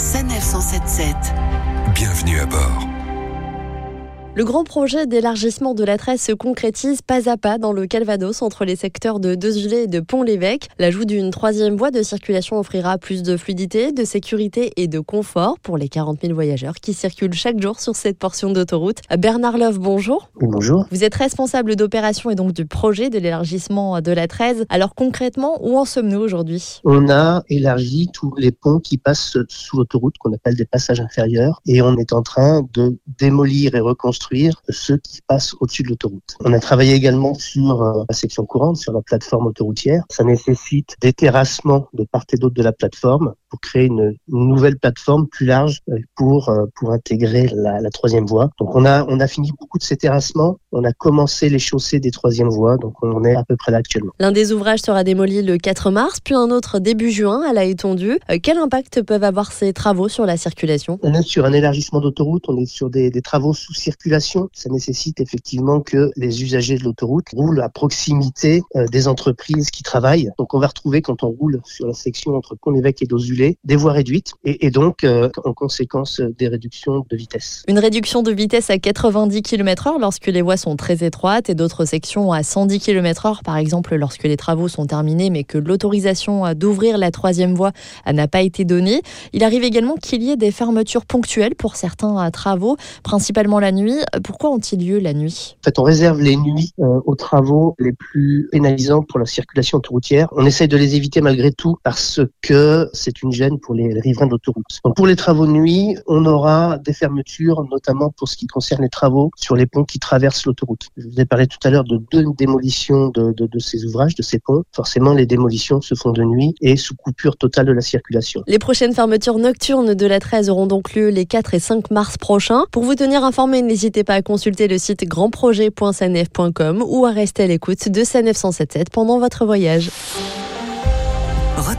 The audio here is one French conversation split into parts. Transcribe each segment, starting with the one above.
Sanef 177. Bienvenue à bord. Le grand projet d'élargissement de la Tresse se concrétise pas à pas dans le Calvados entre les secteurs de Dezulé et de Pont-l'Évêque. L'ajout d'une troisième voie de circulation offrira plus de fluidité, de sécurité et de confort pour les 40 000 voyageurs qui circulent chaque jour sur cette portion d'autoroute. Bernard Love, bonjour. bonjour. Vous êtes responsable d'opération et donc du projet de l'élargissement de la 13. Alors concrètement, où en sommes-nous aujourd'hui? On a élargi tous les ponts qui passent sous l'autoroute qu'on appelle des passages inférieurs et on est en train de démolir et reconstruire ceux qui passent au-dessus de l'autoroute. On a travaillé également sur euh, la section courante, sur la plateforme autoroutière. Ça nécessite des terrassements de part et d'autre de la plateforme pour créer une, nouvelle plateforme plus large euh, pour euh, pour intégrer la, la, troisième voie. Donc on a on a fini beaucoup de ces terrassements. On a commencé les chaussées des troisième voies. Donc on est à peu près là actuellement. L'un des ouvrages sera démoli le 4 mars, puis un autre début juin à la étendue. quel impact peuvent avoir ces travaux sur la circulation? On est sur un élargissement d'autoroute. On est sur des, des travaux sous circulation ça nécessite effectivement que les usagers de l'autoroute roulent à proximité euh, des entreprises qui travaillent. Donc on va retrouver quand on roule sur la section entre Pont-l'Évêque et Des voies réduites et, et donc euh, en conséquence des réductions de vitesse. Une réduction de vitesse à 90 km/h lorsque les voies sont très étroites et d'autres sections à 110 km/h par exemple lorsque les travaux sont terminés mais que l'autorisation d'ouvrir la troisième voie n'a pas été donnée. Il arrive également qu'il y ait des fermetures ponctuelles pour certains travaux, principalement la nuit pourquoi ont-ils lieu la nuit? En fait, on réserve les nuits euh, aux travaux les plus pénalisants pour la circulation autoroutière. On essaye de les éviter malgré tout parce que c'est une gêne pour les riverains de l'autoroute. pour les travaux de nuit, on aura des fermetures, notamment pour ce qui concerne les travaux sur les ponts qui traversent l'autoroute. Je vous ai parlé tout à l'heure de deux démolitions de, ces ouvrages, de ces ponts. Forcément, les démolitions se font de nuit et sous coupure totale de la circulation. Les prochaines fermetures nocturnes de la 13 auront donc lieu les 4 et 5 mars prochains. Pour vous tenir informé, N'hésitez pas à consulter le site grandprojet.sanef.com ou à rester à l'écoute de Sanef 177 pendant votre voyage.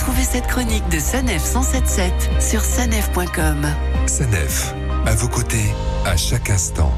Retrouvez cette chronique de Sanef 177 sur sanef.com. Sanef, à vos côtés, à chaque instant.